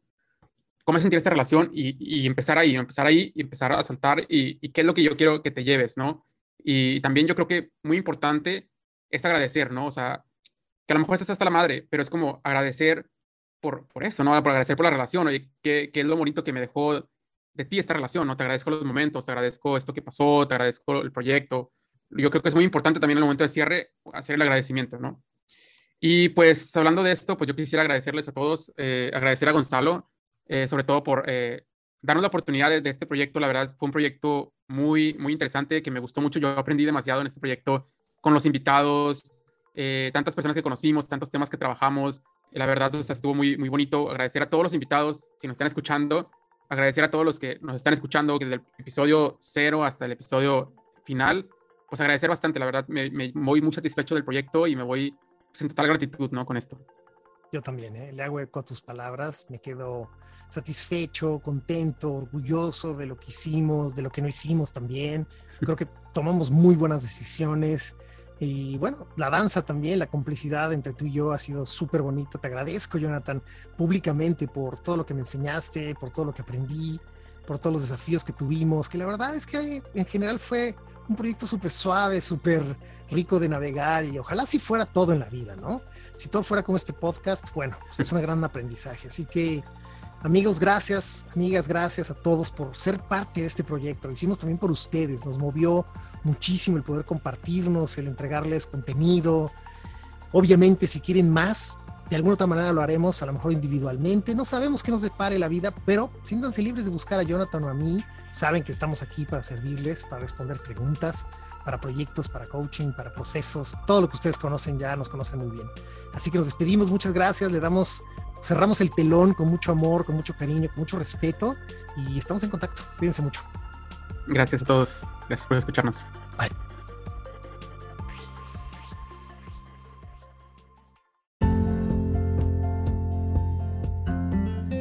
Cómo me hace sentir esta relación y, y empezar ahí, empezar ahí y empezar a soltar y, y, qué es lo que yo quiero que te lleves, ¿no? Y también yo creo que muy importante es agradecer, ¿no? O sea, que a lo mejor estás hasta la madre, pero es como agradecer por, por eso, ¿no? Por agradecer por la relación, oye, qué, qué es lo bonito que me dejó de ti esta relación, ¿no? Te agradezco los momentos, te agradezco esto que pasó, te agradezco el proyecto. Yo creo que es muy importante también en el momento de cierre hacer el agradecimiento, ¿no? Y pues hablando de esto, pues yo quisiera agradecerles a todos, eh, agradecer a Gonzalo, eh, sobre todo por eh, darnos la oportunidad de, este proyecto. La verdad fue un proyecto muy, muy interesante que me gustó mucho. Yo aprendí demasiado en este proyecto con los invitados, tantas personas que conocimos, tantos temas que trabajamos. La verdad, o sea, estuvo muy, muy bonito. Agradecer a todos los invitados, si nos están escuchando, agradecer a todos los que nos están escuchando desde el episodio cero hasta el episodio final. Pues agradecer bastante, la verdad, me, voy muy satisfecho del proyecto y me voy pues, en total gratitud, ¿no? Con esto. Yo también, ¿eh? le hago eco a tus palabras, me quedo satisfecho, contento, orgulloso de lo que hicimos, de lo que no hicimos también. Creo que tomamos muy buenas decisiones. Y bueno, la danza también, la complicidad entre tú y yo ha sido súper bonita. Te agradezco, Jonathan, públicamente por todo lo que me enseñaste, por todo lo que aprendí, por todos los desafíos que tuvimos, que la verdad es que en general fue un proyecto súper suave, súper rico de navegar y ojalá si fuera todo en la vida, ¿no? Si todo fuera como este podcast, bueno, pues es un gran aprendizaje. Así que Amigos, gracias, amigas, gracias a todos por ser parte de este proyecto. Lo hicimos también por ustedes, nos movió muchísimo el poder compartirnos, el entregarles contenido. Obviamente, si quieren más, de alguna otra manera lo haremos, a lo mejor individualmente. No sabemos qué nos depare la vida, pero siéntanse libres de buscar a Jonathan o a mí. Saben que estamos aquí para servirles, para responder preguntas, para proyectos, para coaching, para procesos. Todo lo que ustedes conocen ya nos conocen muy bien. Así que nos despedimos. Muchas gracias. Le damos cerramos el telón con mucho amor, con mucho cariño, con mucho respeto y estamos en contacto. Cuídense mucho. Gracias a todos. Gracias por escucharnos. Bye.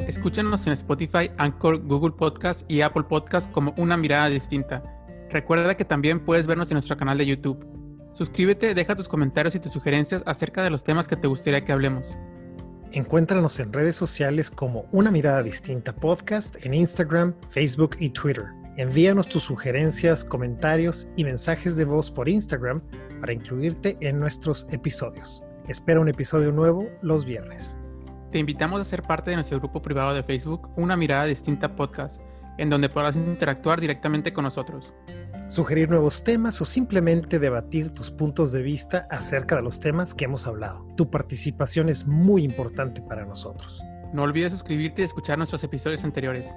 Escúchanos en Spotify, Anchor, Google Podcast y Apple Podcast como una mirada distinta. Recuerda que también puedes vernos en nuestro canal de YouTube. Suscríbete, deja tus comentarios y tus sugerencias acerca de los temas que te gustaría que hablemos. Encuéntranos en redes sociales como Una Mirada Distinta Podcast en Instagram, Facebook y Twitter. Envíanos tus sugerencias, comentarios y mensajes de voz por Instagram para incluirte en nuestros episodios. Espera un episodio nuevo los viernes. Te invitamos a ser parte de nuestro grupo privado de Facebook, Una Mirada Distinta Podcast, en donde podrás interactuar directamente con nosotros. Sugerir nuevos temas o simplemente debatir tus puntos de vista acerca de los temas que hemos hablado. Tu participación es muy importante para nosotros. No olvides suscribirte y escuchar nuestros episodios anteriores.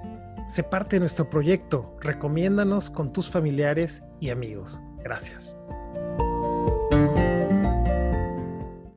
Sé parte de nuestro proyecto. Recomiéndanos con tus familiares y amigos. Gracias.